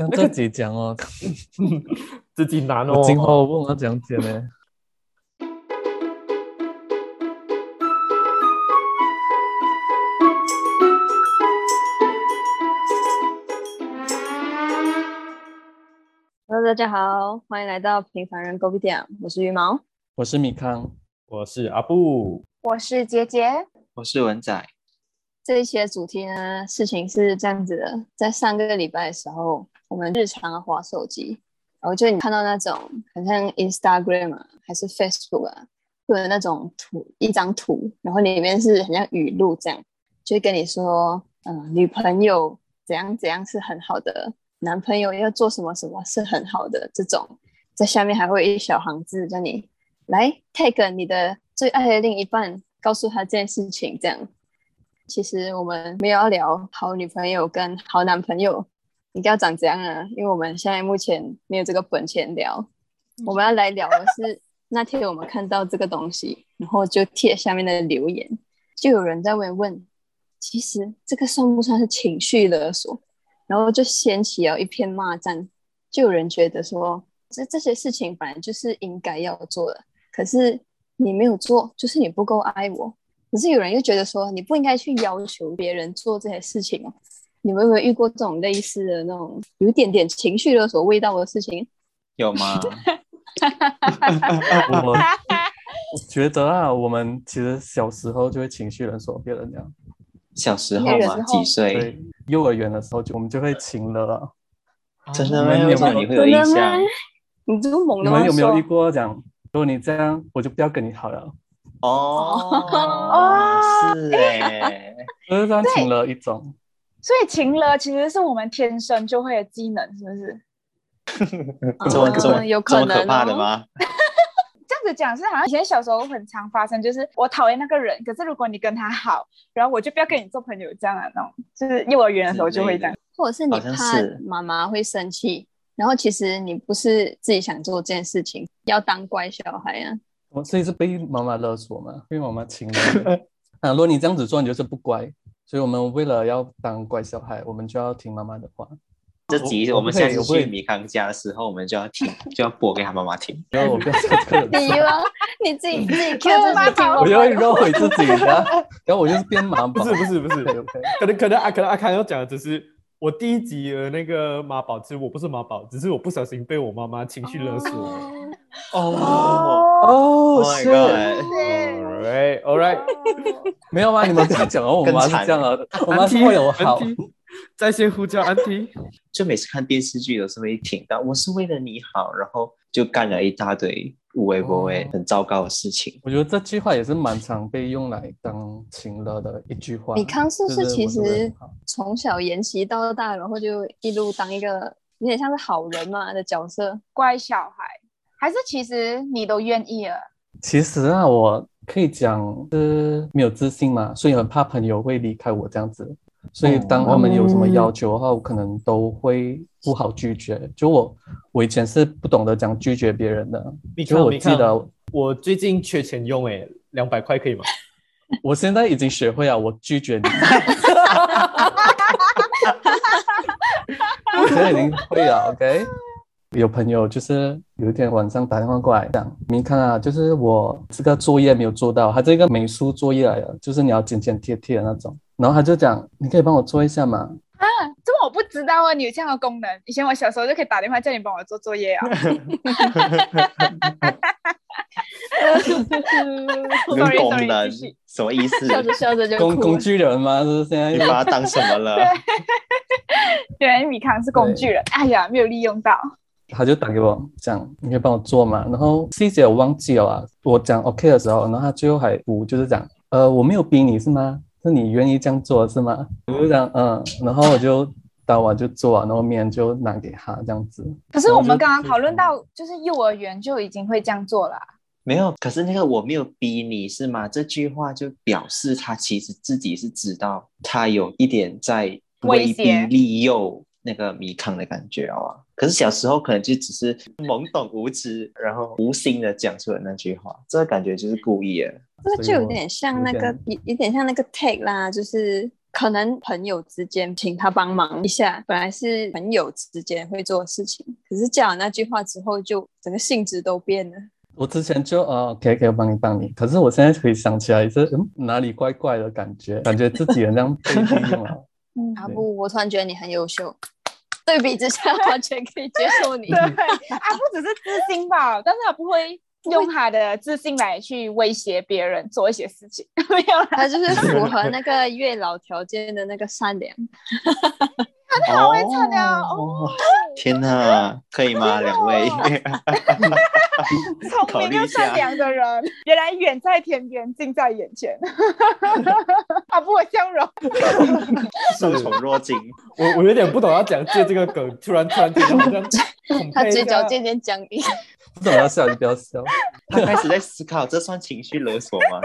像自己讲哦，自己难哦。我今后问我怎样剪呢？Hello，大家好，欢迎来到平凡人 Go 点，我是羽毛。我是米康，我是阿布，我是杰杰，我是文仔，这一期的主题呢，事情是这样子的，在上个礼拜的时候，我们日常的滑手机，然后就你看到那种很像 Instagram 啊，还是 Facebook 啊，会有那种图，一张图，然后里面是很像语录这样，就跟你说，嗯、女朋友怎样怎样是很好的，男朋友要做什么什么是很好的，这种在下面还会一小行字叫你来 tag 你的最爱的另一半，告诉他这件事情，这样。其实我们没有要聊好女朋友跟好男朋友应该要长怎样啊，因为我们现在目前没有这个本钱聊。我们要来聊的是那天我们看到这个东西，然后就贴下面的留言，就有人在问问，其实这个算不算是情绪勒索？然后就掀起了一片骂战，就有人觉得说，这这些事情本来就是应该要做的，可是你没有做，就是你不够爱我。可是有人又觉得说，你不应该去要求别人做这些事情哦。你们有没有遇过这种类似的那种有一点点情绪勒索味道的事情？有吗？我 我觉得啊，我们其实小时候就会情绪勒索别人这样。小时候嘛，几岁？对，幼儿园的时候就我们就会情勒了。真的吗？有为什么你会有印真的象吗？你这么猛你的吗？说们有没有遇过讲，如果你这样，我就不要跟你好了，哦，是哎，就是这样情了一种。所以情勒其实是我们天生就会的技能，是不是？这么这么嗯有这么可能可怕的哦吗？这样子讲是好像以前小时候很常发生，就是我讨厌那个人，可是如果你跟他好，然后我就不要跟你做朋友，这样的那种，就是幼儿园的时候就会这样。或者是你怕是妈妈会生气，然后其实你不是自己想做这件事情，要当乖小孩啊。我所以是被妈妈勒索嘛，被妈妈情了。啊，如果你这样子做，你就是不乖。所以我们为了要当乖小孩，我们就要听妈妈的话。这集我我们下次去米康家的时候，我们就要听，就要播给他妈妈听。然后我不要做这个人你要你自己自己 Q 妈妈自己听宝我要绕回自己的，然后我就是变妈宝。不是不是不是可能可能阿可能阿康要讲的只是我第一集的那个妈宝，其实我不是妈宝，只是我不小心被我妈妈情绪勒索。哦哦，，Oh my 是 god！All right, all right。没有吗？你们不要讲哦，我妈 是这样的，我妈是会有好。安迪在线呼叫安迪。就每次看电视剧有时候会听到，我是为了你好，然后就干了一大堆无微不微、很糟糕的事情。我觉得这句话也是蛮常被用来当情勒的一句话。你康是不是其实从小沿袭到大，然后就一路当一个有点像是好人嘛的角色？乖小孩，还是其实你都愿意了？其实啊，我可以讲是没有自信嘛，所以很怕朋友会离开我这样子。所以当他们有什么要求的话，我可能都会不好拒绝。就我，我以前是不懂得讲拒绝别人的。你就我记得，我最近缺钱用，哎，两百块可以吗？我现在已经学会了，我拒绝你。我 现在已经会了，OK。有朋友就是有一天晚上打电话过来讲，你看啊，就是我这个作业没有做到，他这个美术作业来的，就是你要剪剪贴贴的那种。然后他就讲，你可以帮我做一下吗？啊，这么我不知道啊，你有这样的功能。以前我小时候就可以打电话叫你帮我做作业啊。Sorry，功 sorry，能继续什么意思？笑着笑着就。工工具人吗？是现在你把它当什么了？原来米康是工具人，哎呀，没有利用到。他就打给我讲，你可以帮我做嘛？然后细节我忘记了啊。我讲 OK 的时候，然后他最后还补，就是讲，呃，我没有逼你是吗？是你愿意这样做是吗？我就讲嗯，然后我就当晚就做啊，然后明天就拿给他这样子。可是我们刚刚讨论到，就是幼儿园就已经会这样做了啊。没有，可是那个我没有逼你是吗？这句话就表示他其实自己是知道他有一点在威逼威胁利诱那个米康的感觉啊。可是小时候可能就只是懵懂无知，然后无心的讲出了那句话，这个感觉就是故意的。这个就有点像那个有点有有点像那个 tag 啦，就是可能朋友之间请他帮忙一下，本来是朋友之间会做的事情，可是讲了那句话之后，就整个性质都变了。我之前就呃可以可以帮你帮你，可是我现在可以想起来是嗯哪里怪怪的感觉，感觉自己好像被利用了。嗯，阿布，我突然觉得你很优秀，对比之下完全可以接受你对，。啊，不只是自信吧，但是他不会用他的自信来去威胁别人做一些事情，没有啦。他就是符合那个月老条件的那个善良。好会唱的哦天哪，可以吗？两位，聪明又善良的人，原来远在天边，近在眼前。啊，不，我笑容，受宠若惊。我我有点不懂要讲借这个梗，突然突然听到好像恐 他嘴角渐渐僵硬。不懂要笑就不要笑，他开始在思考，这算情绪勒索吗？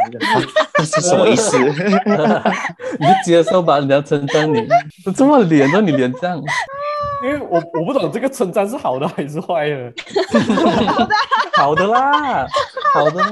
这是什么意思？你就接受吧，人家称赞你，都这么脸，都你脸这样，因为我 我不懂这个称赞是好的还是坏的。好 的好的啦，好的啦，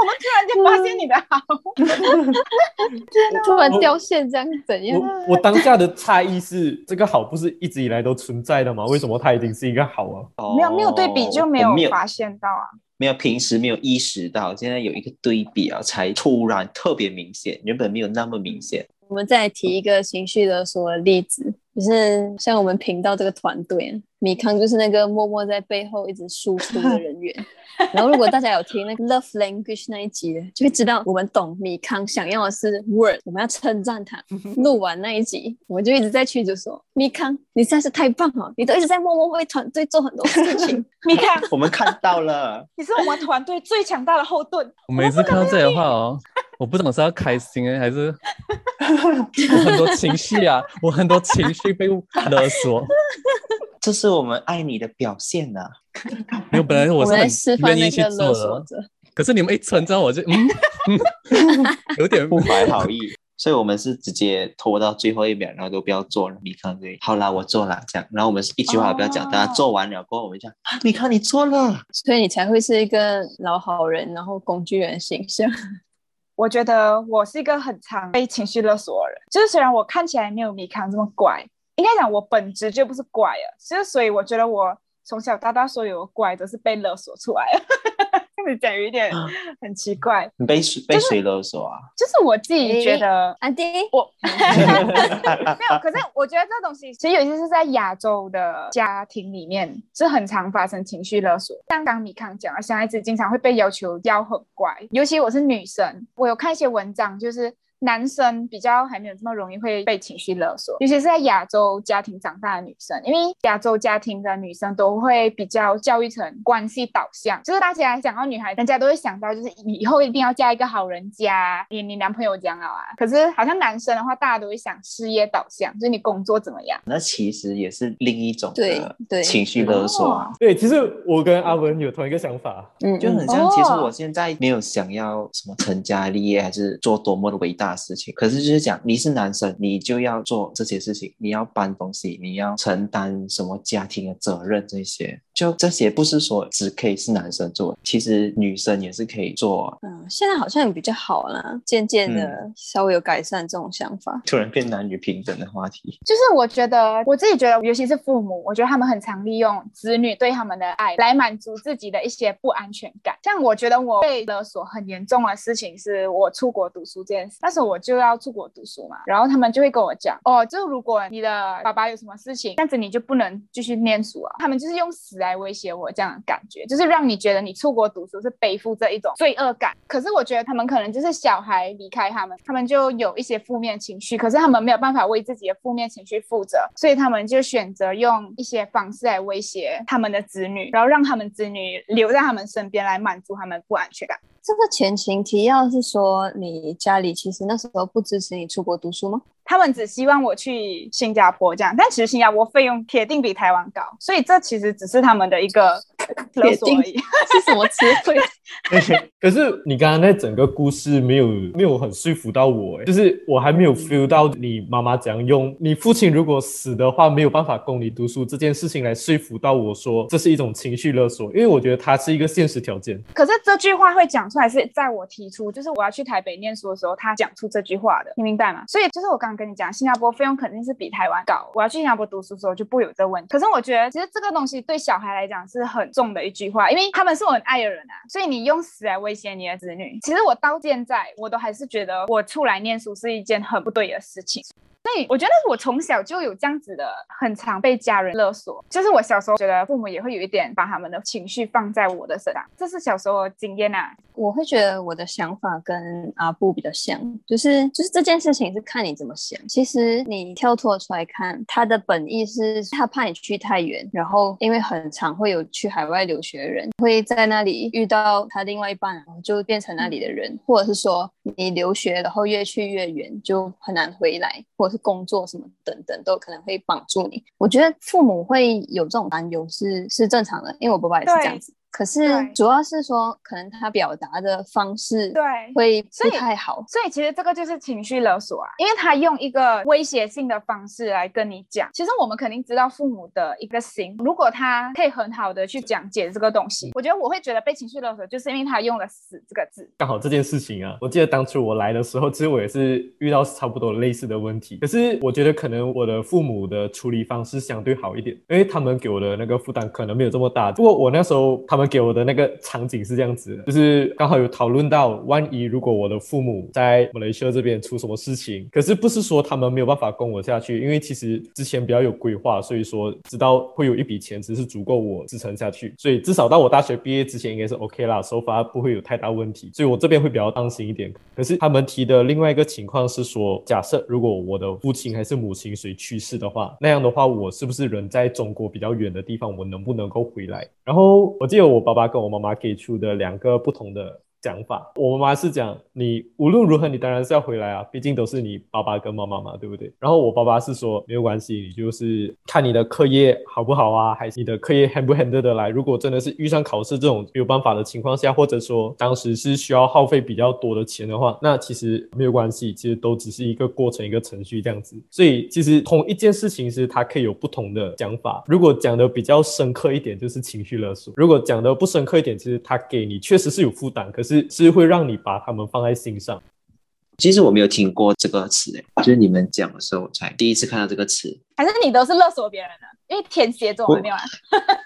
我们突然间发现你的好，突然掉线，这样怎样？我我当下的诧异是，这个好不是一直以来都存在的吗？为什么它一定是一个好啊？没有没有对比就没有发现到啊。没有平时没有意识到，现在有一个对比啊，才突然特别明显，原本没有那么明显。我们再提一个情绪勒索的例子，就是像我们频道这个团队，米康就是那个默默在背后一直输出的人员。然后，如果大家有听那个 Love Language 那一集的，就会知道我们懂米康想要的是 word，我们要称赞他。录完那一集，我就一直在群组说：“米康，你实在是太棒了，你都一直在默默为团队做很多事情。米康，我们看到了，你是我们团队最强大的后盾。我每次看到这些话哦，我不懂是要开心哎，还是我很多情绪啊，我很多情绪被勒索。这是我们爱你的表现呐、没有，本来”我是很愿意去做的，可是你们一称赞我就嗯，有点不怀好意。所以我们是直接拖到最后一秒，然后都不要做了。米康对，好啦，我做了这样，然后我们一句话也不要讲，哦大家做完了过后，我们讲啊，米康你做了，所以你才会是一个老好人，然后工具人形象。我觉得我是一个很常被情绪勒索的人，就是虽然我看起来没有米康这么怪，应该讲我本质就不是怪了，就是所以我觉得我从小到大所有的怪都是被勒索出来的。这样子讲有一点很奇怪，你被谁被谁勒索啊？就是我自己觉得安迪，我 没有，可是我觉得这东西其实有些是在亚洲的家庭里面是很常发生情绪勒索。像刚米康讲的，小孩子经常会被要求要很乖，尤其我是女生，我有看一些文章，就是。男生比较还没有这么容易会被情绪勒索，尤其是在亚洲家庭长大的女生，因为亚洲家庭的女生都会比较教育成关系导向，就是大家想到女孩，人家都会想到就是以后一定要嫁一个好人家，你你男朋友讲好啊。可是好像男生的话，大家都会想事业导向，就是你工作怎么样。那其实也是另一种对对情绪勒索啊。对，其实我跟阿文有同一个想法，嗯，就很嗯像，其实哦我现在没有想要什么成家立业，还是做多么的伟大事情。可是就是讲，你是男生，你就要做这些事情，你要搬东西，你要承担什么家庭的责任，这些就这些不是说只可以是男生做，其实女生也是可以做啊。嗯，现在好像比较好啦，渐渐的稍微有改善这种想法。突然变男女平等的话题，就是我觉得我自己觉得，尤其是父母，我觉得他们很常利用子女对他们的爱来满足自己的一些不安全感。像我觉得我被勒索很严重的事情是我出国读书这件事，那时候我就要出国读书嘛，然后他们就会跟我讲，哦，就如果你的爸爸有什么事情，这样子你就不能继续念书啊。他们就是用死来威胁我这样的感觉，就是让你觉得你出国读书是背负这一种罪恶感。可是我觉得他们可能就是小孩离开他们，他们就有一些负面情绪，可是他们没有办法为自己的负面情绪负责，所以他们就选择用一些方式来威胁他们的子女，然后让他们子女留在他们身边来满足他们不安全感。这个前情提要是说，你家里其实那时候不支持你出国读书吗？他们只希望我去新加坡这样，但其实新加坡费用铁定比台湾高，所以这其实只是他们的一个勒索而已。是什么词汇？可是你刚刚那整个故事没有没有很说服到我，哎，就是我还没有 feel 到你妈妈怎样用你父亲如果死的话没有办法供你读书这件事情来说服到我说这是一种情绪勒索，因为我觉得它是一个现实条件。可是这句话会讲出来是在我提出，就是我要去台北念书的时候，他讲出这句话的，你明白吗？所以就是我刚刚跟你讲，新加坡费用肯定是比台湾高，我要去新加坡读书的时候就不会有这问题。可是我觉得其实这个东西对小孩来讲是很重的一句话，因为他们是我很爱的人啊，所以你用死来威胁你的子女，其实我到现在我都还是觉得我出来念书是一件很不对的事情。所以我觉得我从小就有这样子的，很常被家人勒索。就是我小时候觉得父母也会有一点把他们的情绪放在我的身上，这是小时候的经验啊。我会觉得我的想法跟阿布比较像，就是就是这件事情是看你怎么想。其实你跳脱出来看，他的本意是他怕你去太远，然后因为很常会有去海外留学的人会在那里遇到他另外一半，然后就变成那里的人，或者是说你留学然后越去越远就很难回来，或者是工作什么等等都可能会帮助你。我觉得父母会有这种担忧是是正常的，因为我爸爸也是这样子。可是主要是说，可能他表达的方式对会所以不太好。所以其实这个就是情绪勒索啊，因为他用一个威胁性的方式来跟你讲。其实我们肯定知道父母的一个心，如果他可以很好的去讲解这个东西，我觉得我会觉得被情绪勒索，就是因为他用了“死”这个字。刚好这件事情啊，我记得当初我来的时候，其实我也是遇到差不多类似的问题。可是我觉得可能我的父母的处理方式相对好一点，因为他们给我的那个负担可能没有这么大。不过我那时候他们给我的那个场景是这样子的，就是刚好有讨论到，万一如果我的父母在马来西亚这边出什么事情，可是不是说他们没有办法供我下去，因为其实之前比较有规划，所以说知道会有一笔钱，只是足够我支撑下去，所以至少到我大学毕业之前应该是 OK 啦，手法不会有太大问题，所以我这边会比较当心一点。可是他们提的另外一个情况是说，假设如果我的父亲还是母亲谁去世的话，那样的话我是不是人在中国比较远的地方，我能不能够回来？然后我记得我我爸爸跟我妈妈给出的两个不同的讲法，我妈妈是讲你无论如何你当然是要回来啊，毕竟都是你爸爸跟妈妈嘛，对不对？然后我爸爸是说没有关系，你就是看你的课业好不好啊，还是你的课业 handle 不 handle 得来。如果真的是遇上考试这种没有办法的情况下，或者说当时是需要耗费比较多的钱的话，那其实没有关系，其实都只是一个过程一个程序这样子。所以其实同一件事情是它可以有不同的讲法。如果讲的比较深刻一点，就是情绪勒索；如果讲的不深刻一点，其实他给你确实是有负担，可是是是会让你把他们放在心上。其实我没有听过这个词，诶，就是你们讲的时候我才第一次看到这个词。还是你都是勒索别人的？因为天蝎座没有啊。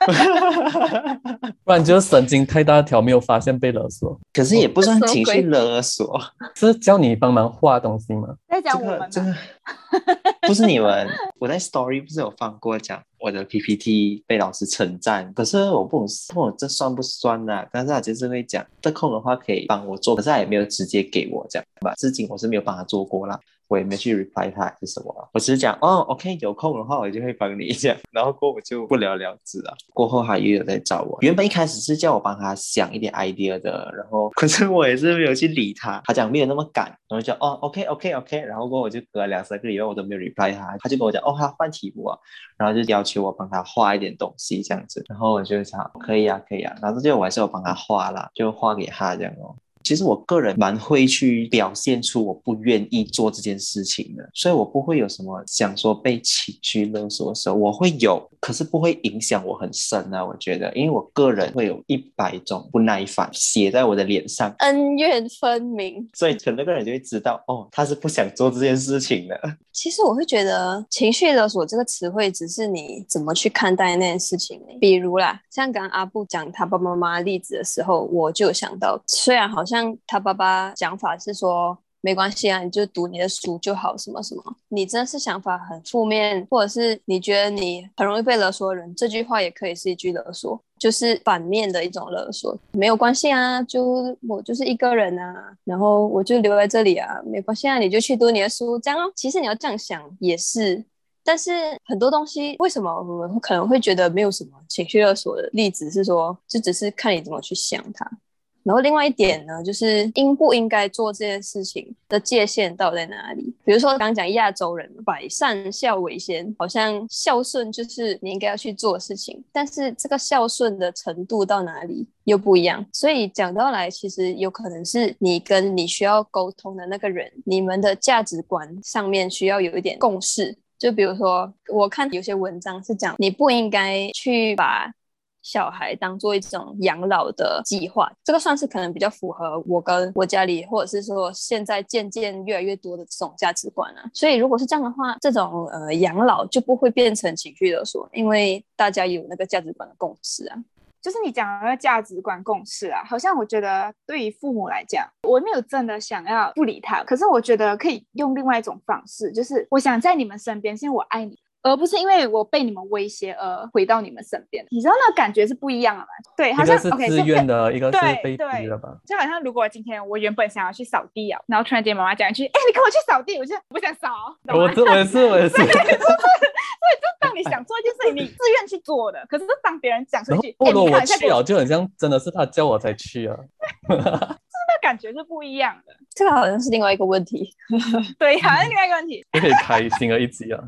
不然就是神经太大条，没有发现被勒索，可是也不算情绪勒索，是叫你帮忙画东西吗？在这讲我们吗？个这个 不是你们。我在 story 不是有放过讲我的 PPT 被老师称赞，可是我不懂这算不算呢、但是他就是会讲得空的话可以帮我做，可是他也没有直接给我这样吧。至今我是没有帮他做过啦。我也没去 reply 他是什么，我只是讲哦，OK，有空的话我就会帮你一下，然后过我就不了了之了。过后他也有在找我，原本一开始是叫我帮他想一点 idea 的，然后可是我也是没有去理他，他讲没有那么赶，然后就哦，OK OK OK，然后过我就隔两三个礼拜我都没有 reply 他，他就跟我讲哦，他换题目啊，然后就要求我帮他画一点东西这样子，然后我就想可以啊可以啊，然后最后我还是有帮他画啦，就画给他这样哦。其实我个人蛮会去表现出我不愿意做这件事情的，所以我不会有什么想说被情绪勒索的时候，我会有，可是不会影响我很深啊。我觉得，因为我个人会有一百种不耐烦写在我的脸上，恩怨分明。所以可能那个人就会知道，哦，他是不想做这件事情的。其实我会觉得“情绪勒索”这个词汇只是你怎么去看待那件事情。比如啦，像刚刚阿布讲他爸爸妈妈的例子的时候，我就想到，虽然好像他爸爸讲法是说没关系啊，你就读你的书就好，什么什么，你真的是想法很负面，或者是你觉得你很容易被勒索的人，这句话也可以是一句勒索。就是反面的一种勒索，没有关系啊，就我就是一个人啊，然后我就留在这里啊，没关系啊，你就去读你的书，这样。其实你要这样想也是，但是很多东西为什么我们可能会觉得没有什么情绪勒索的例子是说，就只是看你怎么去想它。然后另外一点呢，就是应不应该做这件事情的界限到底在哪里？比如说刚刚讲亚洲人百善孝为先，好像孝顺就是你应该要去做的事情，但是这个孝顺的程度到哪里又不一样。所以讲到来，其实有可能是你跟你需要沟通的那个人，你们的价值观上面需要有一点共识。就比如说，我看有些文章是讲你不应该去把。小孩当做一种养老的计划，这个算是可能比较符合我跟我家里，或者是说现在渐渐越来越多的这种价值观啊。所以如果是这样的话，这种呃养老就不会变成情绪勒索，因为大家有那个价值观的共识啊。就是你讲的那价值观共识啊，好像我觉得对于父母来讲，我没有真的想要不理他，可是我觉得可以用另外一种方式，就是我想在你们身边，是因为我爱你。而不是因为我被你们威胁而回到你们身边，你知道那感觉是不一样的吗？对，好像是自愿的，一个是被逼的吧？就好像如果今天我原本想要去扫地啊，然后突然间妈妈讲一句：“哎，你跟我去扫地。”我就不想扫。我我也是我也是。所以就当你想做一件事情，你自愿去做的，可是当别人讲出去，不如我去啊，就很像真的是他叫我才去啊。感觉是不一样的。这个好像是另外一个问题。对，好像另外一个问题。可以开心的一集啊。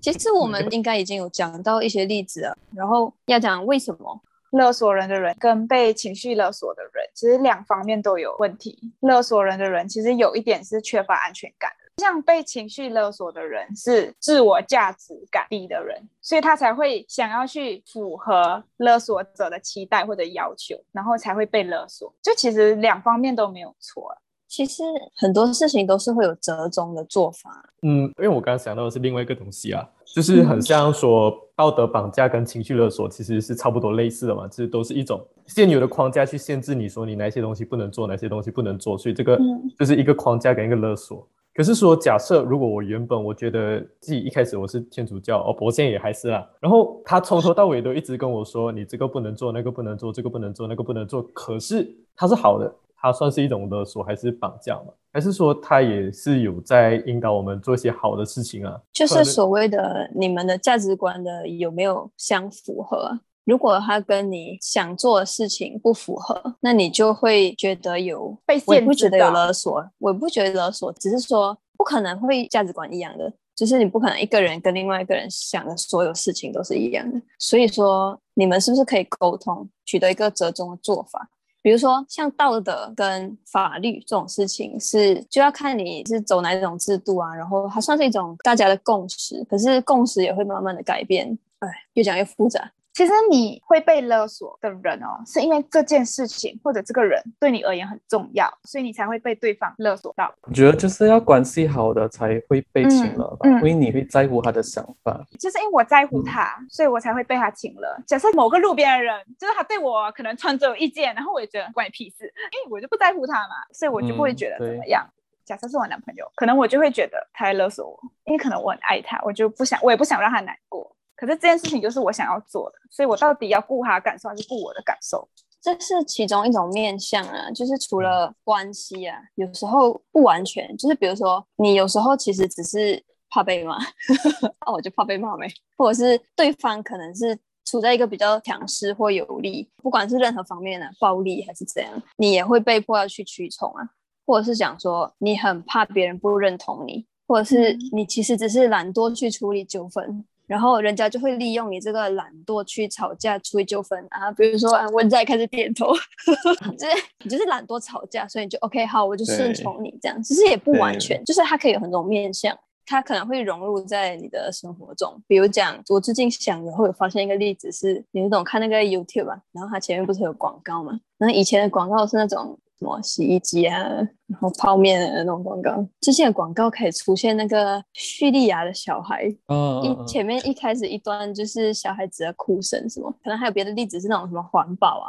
其实我们应该已经有讲到一些例子了，然后要讲为什么勒索人的人跟被情绪勒索的人，其实两方面都有问题。勒索人的人其实有一点是缺乏安全感，像被情绪勒索的人是自我价值感低的人，所以他才会想要去符合勒索者的期待或者要求，然后才会被勒索。就其实两方面都没有错。其实很多事情都是会有折中的做法。嗯，因为我刚刚想到的是另外一个东西啊，就是很像说道德绑架跟情绪勒索其实是差不多类似的嘛，其实都是一种现有的框架去限制你说你哪些东西不能做，哪些东西不能做，所以这个就是一个框架跟一个勒索。可是说假设如果我原本我觉得自己一开始我是天主教哦，我现在也还是啦，然后他从头到尾都一直跟我说你这个不能做，那个不能做，这个不能做，那个不能做，可是他是好的。它算是一种勒索还是绑架吗？还是说它也是有在引导我们做一些好的事情啊？就是所谓的你们的价值观的有没有相符合？如果他跟你想做的事情不符合，那你就会觉得有被限制。我不觉得有勒索，我不觉得勒索，只是说不可能会价值观一样的，就是你不可能一个人跟另外一个人想的所有事情都是一样的。所以说，你们是不是可以沟通，取得一个折中的做法？比如说，像道德跟法律这种事情，是就要看你是走哪种制度啊，然后它算是一种大家的共识，可是共识也会慢慢的改变，哎，越讲越复杂。其实你会被勒索的人哦，是因为这件事情或者这个人对你而言很重要，所以你才会被对方勒索到。我觉得就是要关系好的才会被请了吧，因为你会在乎他的想法。就是因为我在乎他，所以我才会被他请了。假设某个路边的人，就是他对我可能穿着有意见，然后我也觉得关你屁事，因为我就不在乎他嘛，所以我就不会觉得怎么样。假设是我男朋友，可能我就会觉得他在勒索我，因为可能我很爱他，我就不想，我也不想让他难过。可是这件事情就是我想要做的，所以我到底要顾他感受还是顾我的感受？这是其中一种面向啊，就是除了关系啊，有时候不完全，就是比如说你有时候其实只是怕被骂，那我就怕被骂呗，或者是对方可能是处在一个比较强势或有利，不管是任何方面的暴力还是怎样，你也会被迫要去屈从啊，或者是讲说你很怕别人不认同你，或者是你其实只是懒惰去处理纠纷。然后人家就会利用你这个懒惰去吵架、处理纠纷啊，比如说 啊，文在开始点头，就是你就是懒惰吵架，所以你就 OK 好，我就顺从你这样。其实也不完全，就是它可以有很多面向，它可能会融入在你的生活中。比如讲，我最近想然后有发现一个例子是，你们懂看那个 YouTube 吧？然后它前面不是有广告嘛？然后以前的广告是那种。什么洗衣机啊，然后泡面的那种广告，之前的广告可以出现那个叙利亚的小孩，一前面一开始一段就是小孩子的哭声，什么可能还有别的例子是那种什么环保啊，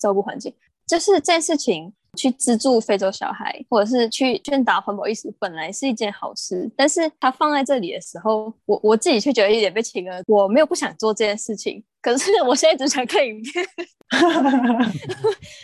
照顾环境，就是这件事情去资助非洲小孩，或者是去宣达环保意识，本来是一件好事，但是他放在这里的时候，我我自己却觉得有点被情了，我没有不想做这件事情，可是我现在只想看影片，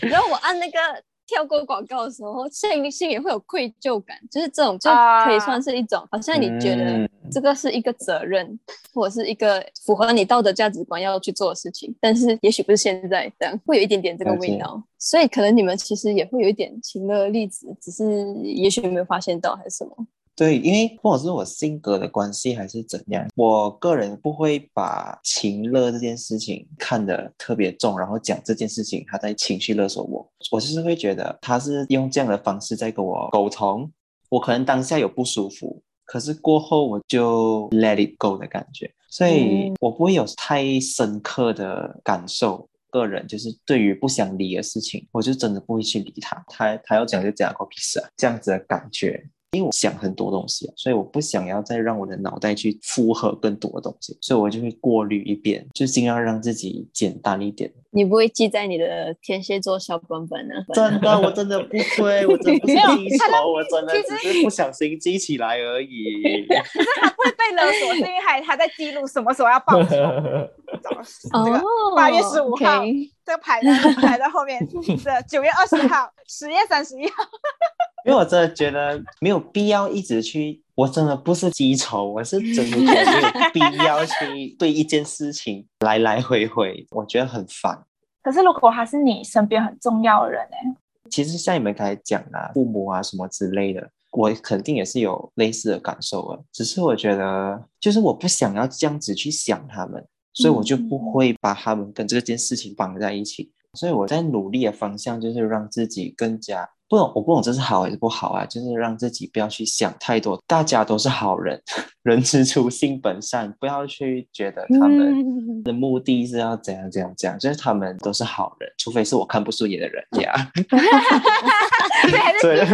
然后我按那个。跳过广告的时候，心里心里会有愧疚感，就是这种就啊可以算是一种，好像你觉得嗯这个是一个责任，或者是一个符合你道德价值观要去做的事情，但是也许不是现在这样，会有一点点这个味道，所以可能你们其实也会有一点情乐例子，只是也许没有发现到还是什么。对，因为或者是我性格的关系还是怎样，我个人不会把情勒这件事情看得特别重，然后讲这件事情他在情绪勒索我，我就是会觉得他是用这样的方式在跟我沟通，我可能当下有不舒服，可是过后我就 let it go 的感觉，所以嗯我不会有太深刻的感受。个人就是对于不想理的事情，我就真的不会去理他，他他要讲就讲，关我屁事啊，这样子的感觉。因为我想很多东西啊，所以我不想要再让我的脑袋去负荷更多的东西，所以我就会过滤一遍，就尽量让自己简单一点。你不会记在你的天蝎座小本本呢？真的，我真的不会，我真的不是没有记仇，我真的只是不小心记起来而已。可是他不会被勒索，是因为还他在记录什么时候要报仇。这个哦，八月十五号这个排在 排在后面，是九月二十号、十月三十一号，因为我真的觉得没有必要一直去，我真的不是记仇，我是真的觉得没有 必要去对一件事情来来回回，我觉得很烦。可是如果他是你身边很重要的人呢？其实像你们刚才讲啊，父母啊什么之类的，我肯定也是有类似的感受啊。只是我觉得，就是我不想要这样子去想他们，所以我就不会把他们跟这件事情绑在一起。所以我在努力的方向就是让自己更加不懂，我不懂这是好还是不好啊，就是让自己不要去想太多，大家都是好人，人之初性本善，不要去觉得他们。嗯的目的是要怎样怎样怎样，就是他们都是好人，除非是我看不顺眼的人呀。对。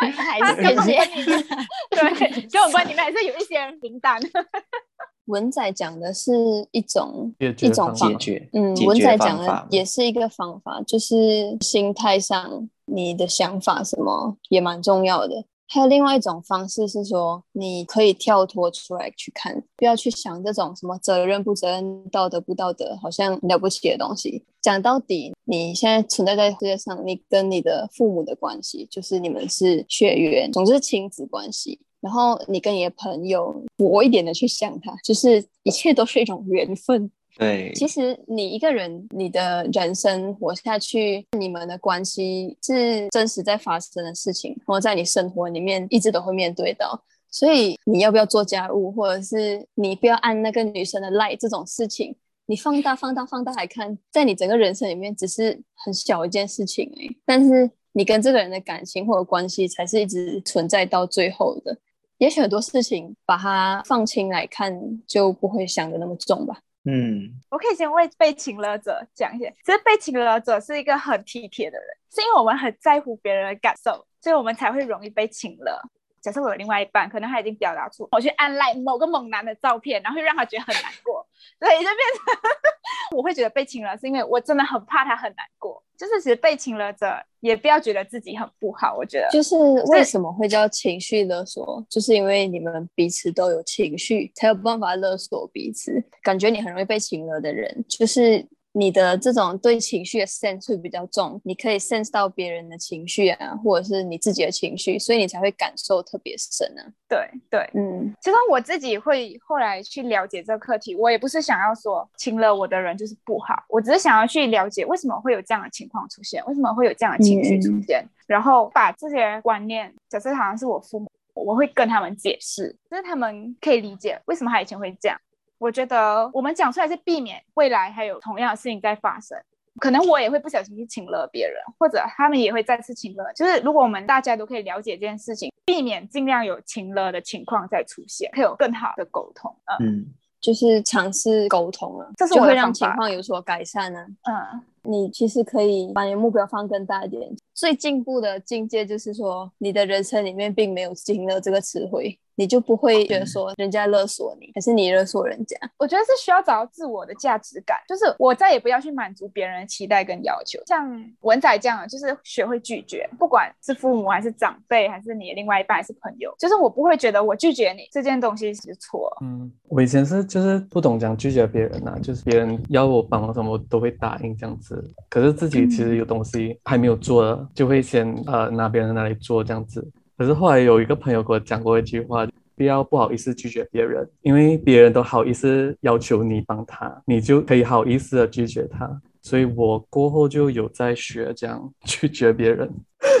还是谢谢。对，根本班里面还是有一些人名单。文仔讲的是一种一种解决，嗯，文仔讲的也是一个方法，就是心态上你的想法什么也蛮重要的。还有另外一种方式是说，你可以跳脱出来去看，不要去想这种什么责任不责任、道德不道德，好像了不起的东西。讲到底，你现在存在在世界上，你跟你的父母的关系，就是你们是血缘，总之是亲子关系。然后你跟你的朋友薄一点的去想它，就是一切都是一种缘分。对，其实你一个人，你的人生活下去，你们的关系是真实在发生的事情，然后在你生活里面一直都会面对到。所以你要不要做家务，或者是你不要按那个女生的赖这种事情，你放大、放大、放大来看，在你整个人生里面只是很小一件事情哎，但是你跟这个人的感情或者关系才是一直存在到最后的。也许很多事情把它放轻来看，就不会想的那么重吧。嗯，我可以先为被请了者讲一下，其实被请了者是一个很体贴的人，是因为我们很在乎别人的感受，所以我们才会容易被请了。假设我有另外一半，可能他已经表达出我去按赖某个猛男的照片，然后会让他觉得很难过，所以，就变成 我会觉得被请了，是因为我真的很怕他很难过。就是其实被情勒者也不要觉得自己很不好，我觉得就是为什么会叫情绪勒索，就是因为你们彼此都有情绪，才有办法勒索彼此。感觉你很容易被情勒的人，就是你的这种对情绪的 sense 会比较重，你可以 sense 到别人的情绪啊，或者是你自己的情绪，所以你才会感受特别深啊。对对，嗯，其实我自己会后来去了解这个课题，我也不是想要说亲了我的人就是不好，我只是想要去了解为什么会有这样的情况出现，为什么会有这样的情绪出现，然后把这些观念，假设好像是我父母，我会跟他们解释，就是他们可以理解为什么他以前会这样。我觉得我们讲出来是避免未来还有同样的事情在发生。可能我也会不小心去请了别人，或者他们也会再次请了。就是如果我们大家都可以了解这件事情，避免尽量有请了的情况再出现，可以有更好的沟通。嗯嗯，就是尝试沟通啊，这是就会让情况有所改善啊。嗯，你其实可以把你的目标放更大一点。最进步的境界就是说，你的人生里面并没有“情乐”这个词汇，你就不会觉得说人家勒索你，还是你勒索人家。我觉得是需要找到自我的价值感，就是我再也不要去满足别人的期待跟要求。像文仔这样，就是学会拒绝，不管是父母还是长辈，还是你的另外一半，还是朋友，就是我不会觉得我拒绝你这件东西是错。嗯，我以前是就是不懂讲拒绝别人呐、就是别人要我帮忙什么我都会答应这样子，可是自己其实有东西还没有做的，就会先呃拿别人的那里做这样子。可是后来有一个朋友跟我讲过一句话，不要不好意思拒绝别人，因为别人都好意思要求你帮他，你就可以好意思的拒绝他。所以我过后就有在学这样拒绝别人，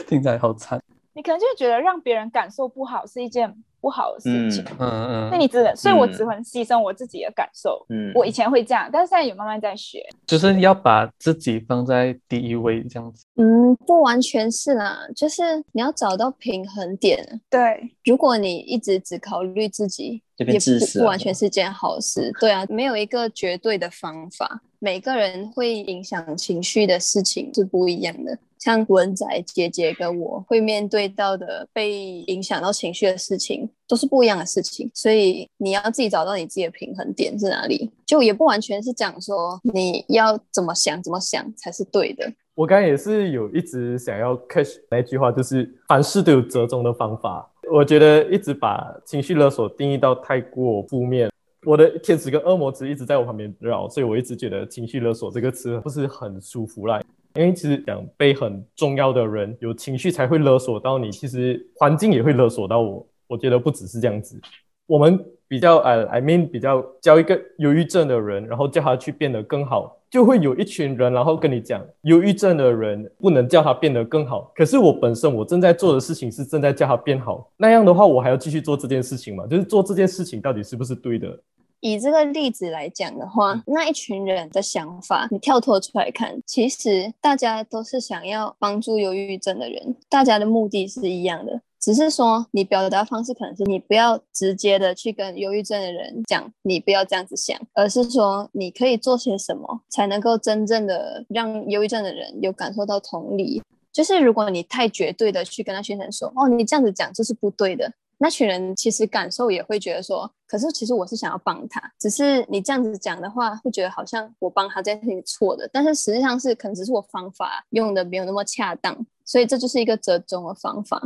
听起来好惨。你可能就觉得让别人感受不好是一件不好的事情。嗯嗯嗯，那你只能，所以我嗯只能牺牲我自己的感受。嗯，我以前会这样，但是现在有慢慢在学。就是要把自己放在第一位这样子。嗯，不完全是啦，就是你要找到平衡点。对，如果你一直只考虑自己，也不不自私了完全是件好事。对啊，没有一个绝对的方法，每个人会影响情绪的事情是不一样的。像文仔姐姐跟我会面对到的被影响到情绪的事情，都是不一样的事情，所以你要自己找到你自己的平衡点是哪里。就也不完全是讲说你要怎么想怎么想才是对的。我刚才也是有一直想要 catch 那句话，就是凡事都有折中的方法。我觉得一直把情绪勒索定义到太过负面，我的天使跟恶魔只一直在我旁边绕，所以我一直觉得情绪勒索这个词不是很舒服啦。因为其实讲被很重要的人有情绪才会勒索到你，其实环境也会勒索到我。我觉得不只是这样子，我们比较呃，I mean 比较教一个忧郁症的人，然后叫他去变得更好，就会有一群人，然后跟你讲，忧郁症的人不能叫他变得更好。可是我本身我正在做的事情是正在叫他变好，那样的话我还要继续做这件事情吗？就是做这件事情到底是不是对的？以这个例子来讲的话，那一群人的想法，你跳脱出来看，其实大家都是想要帮助忧郁症的人，大家的目的是一样的，只是说你表达方式可能是你不要直接的去跟忧郁症的人讲，你不要这样子想，而是说你可以做些什么，才能够真正的让忧郁症的人有感受到同理。就是如果你太绝对的去跟他宣传说，哦，你这样子讲就是不对的，那群人其实感受也会觉得说，可是其实我是想要帮他，只是你这样子讲的话，会觉得好像我帮他这件事情错的，但是实际上是可能只是我方法用的没有那么恰当，所以这就是一个折中的方法。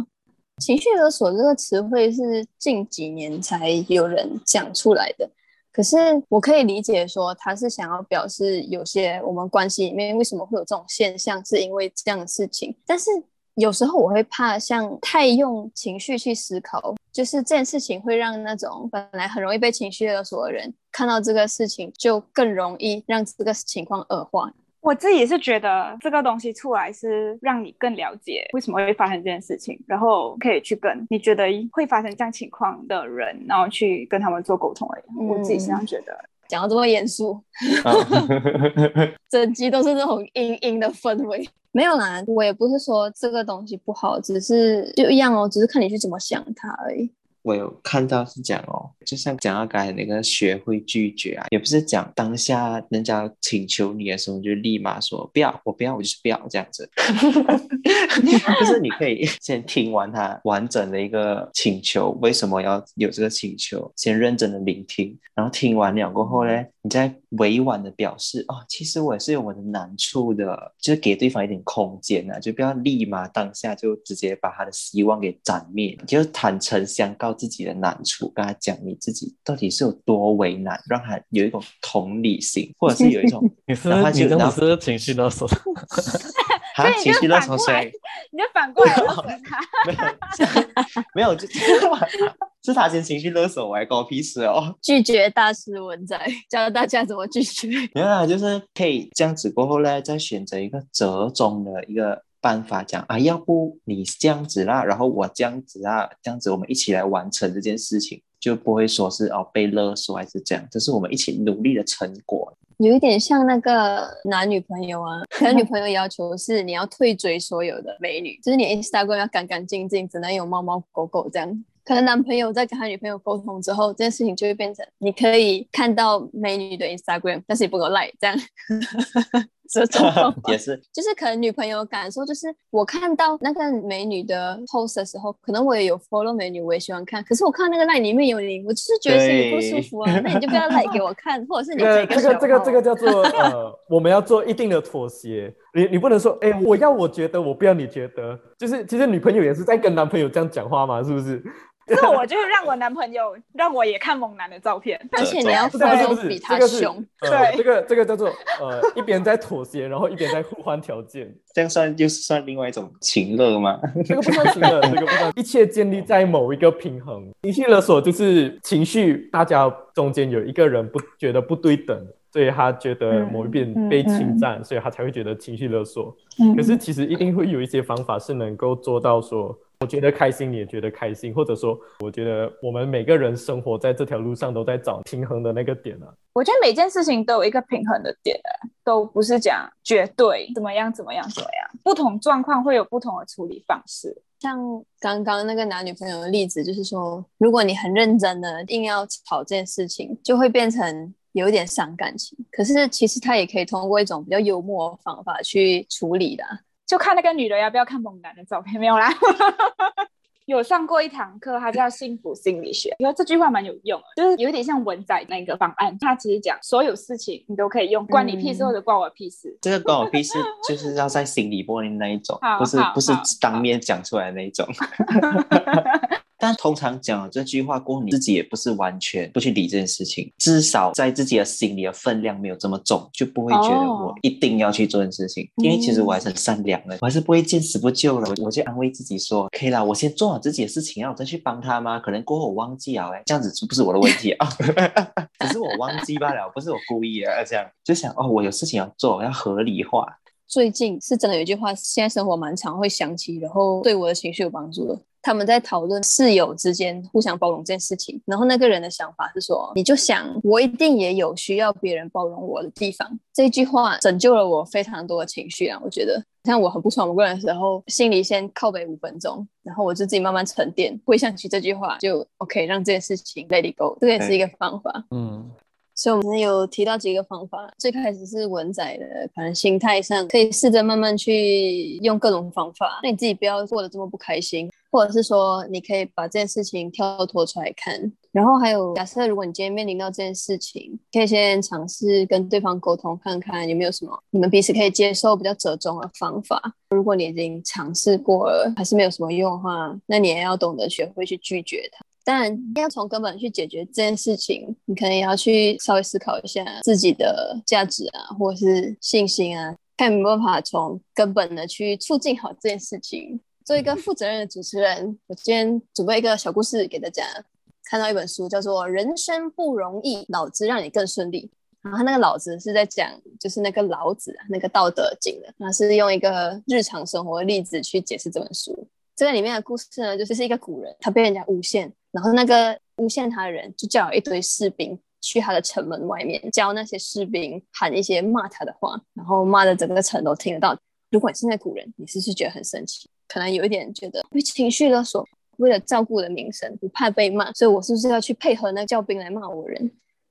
情绪勒索这个词汇是近几年才有人讲出来的，可是我可以理解说他是想要表示有些我们关系里面为什么会有这种现象，是因为这样的事情，但是。有时候我会怕，像太用情绪去思考，就是这件事情会让那种本来很容易被情绪勒索的人看到这个事情，就更容易让这个情况恶化。我自己是觉得这个东西出来是让你更了解为什么会发生这件事情，然后可以去跟你觉得会发生这样情况的人，然后去跟他们做沟通而已。嗯我自己是这样觉得。讲的这么严肃，整集都是这种阴阴的氛围。没有啦，我也不是说这个东西不好，只是就一样哦，只是看你去怎么想它而已。我有看到是讲哦，就像讲要改那个学会拒绝啊，也不是讲当下人家请求你的时候，就立马说不要，我不要，我就是不要这样子。就是你可以先听完他完整的一个请求，为什么要有这个请求，先认真的聆听，然后听完了过后呢，你在委婉的表示哦，其实我也是有我的难处的，就是给对方一点空间啊，就不要立马当下就直接把他的希望给斩灭，就是坦诚相告自己的难处，跟他讲你自己到底是有多为难，让他有一种同理心，或者是有一种 你是然后你这样就然后子是情绪勒索，他所以你就情绪勒索反过来谁？你就反过来勒索他。没有，没有，就是他先情绪勒索我，还关我屁事哦。拒绝大师文仔 教大家怎么拒绝。没有啦，就是可以这样子过后呢，再选择一个折中的一个办法，讲啊，要不你这样子啦，然后我这样子啊，这样子我们一起来完成这件事情，就不会说是哦被勒索还是这样，这是我们一起努力的成果。有一点像那个男女朋友啊，男女朋友要求是你要退追所有的美女，就是你 Instagram 要干干净净，只能有猫猫狗狗这样。可能男朋友在跟他女朋友沟通之后，这件事情就会变成你可以看到美女的 Instagram，但是你不给我 like 这样。这种方法也是就是可能女朋友感受，就是我看到那个美女的 post 的时候，可能我也有 follow 美女，我也喜欢看。可是我看那个 line 里面有你，我就是觉得心里不舒服啊。那你就不要 like 给我看，或者是你这这个这个这个这个叫做呃，我们要做一定的妥协。你你不能说，哎、我要我觉得，我不要你觉得，就是其实女朋友也是在跟男朋友这样讲话嘛，是不是？是我就是让我男朋友让我也看猛男的照片，而且你要不是不是不是，比他凶。呃，对这个这个叫做呃，一边在妥协，然后一边在互换条件，这样算就是算另外一种情乐吗？这个不算情乐，这个不算，一切建立在某一个平衡。情绪勒索就是情绪，大家中间有一个人不觉得不对等，所以他觉得某一边被侵占，所以他才会觉得情绪勒索。嗯可是其实一定会有一些方法是能够做到说，我觉得开心，你也觉得开心，或者说，我觉得我们每个人生活在这条路上都在找平衡的那个点啊。我觉得每件事情都有一个平衡的点，都不是讲绝对怎么样怎么样怎么样，不同状况会有不同的处理方式。像刚刚那个男女朋友的例子，就是说，如果你很认真的硬要吵这件事情，就会变成有一点伤感情。可是其实他也可以通过一种比较幽默的方法去处理的啊。就看那个女的要不要看猛男的照片，没有啦。有上过一堂课，它叫幸福心理学，因为这句话蛮有用的，就是有点像文仔那个方案。他其实讲所有事情你都可以用关你屁事嗯或者关我屁事。这个关我屁事，就是要在心里默念那一种，不是不是好当面讲出来的那一种。但通常讲了这句话过后，你自己也不是完全不去理这件事情，至少在自己的心里的分量没有这么重，就不会觉得哦我一定要去做这件事情。因为其实我还是很善良的，我还是不会见死不救的。我就安慰自己说，可以啦，我先做好自己的事情，然后我再去帮他吗？可能过后我忘记了，哎，这样子是不是我的问题啊？只是我忘记罢了，不是我故意的。这样就想哦，我有事情要做，要合理化。最近是真的有一句话，现在生活蛮常会想起，然后对我的情绪有帮助的。他们在讨论室友之间互相包容这件事情，然后那个人的想法是说，你就想我一定也有需要别人包容我的地方。这句话拯救了我非常多的情绪啊！我觉得，像我很不爽某个人的时候，心里先靠北五分钟，然后我就自己慢慢沉淀，回想起这句话，就 OK 让这件事情 let it go，这个也是一个方法。嗯，所以我们有提到几个方法，最开始是文仔的，可能心态上可以试着慢慢去用各种方法，那你自己不要过得这么不开心，或者是说你可以把这件事情跳脱出来看。然后还有，假设如果你今天面临到这件事情，可以先尝试跟对方沟通，看看有没有什么你们彼此可以接受、比较折中的方法。如果你已经尝试过了，还是没有什么用的话，那你也要懂得学会去拒绝它。当然，要从根本去解决这件事情，你可能也要去稍微思考一下自己的价值啊，或者是信心啊，看有没有办法从根本的去促进好这件事情。做一个负责任的主持人，我今天准备一个小故事给大家。看到一本书叫做《人生不容易，老子让你更顺利》。然后他那个老子是在讲，就是那个老子，那个《道德经》的，他是用一个日常生活的例子去解释这本书。这个里面的故事呢，就是一个古人，他被人家诬陷，然后那个诬陷他的人就叫了一堆士兵去他的城门外面，教那些士兵喊一些骂他的话，然后骂的整个城都听得到。如果你是那古人，你是不是觉得很生气？可能有一点觉得被情绪勒索，为了照顾的名声，不怕被骂，所以我是不是要去配合那个教兵来骂我人？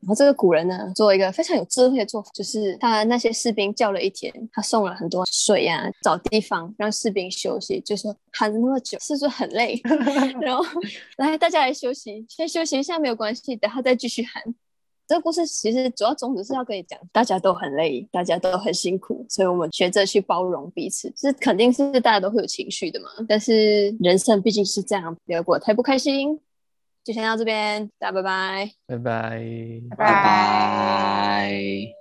然后这个古人呢，做一个非常有智慧的做法，就是他那些士兵叫了一天，他送了很多水呀、找地方让士兵休息，就说喊那么久，是不是很累？然后 来大家来休息，先休息一下没有关系，等下再继续喊。这个故事其实主要宗旨是要跟你讲，大家都很累，大家都很辛苦，所以我们学着去包容彼此。是肯定是大家都会有情绪的嘛，但是人生毕竟是这样，不要过得太不开心。就先到这边，大家拜拜。拜拜。拜拜。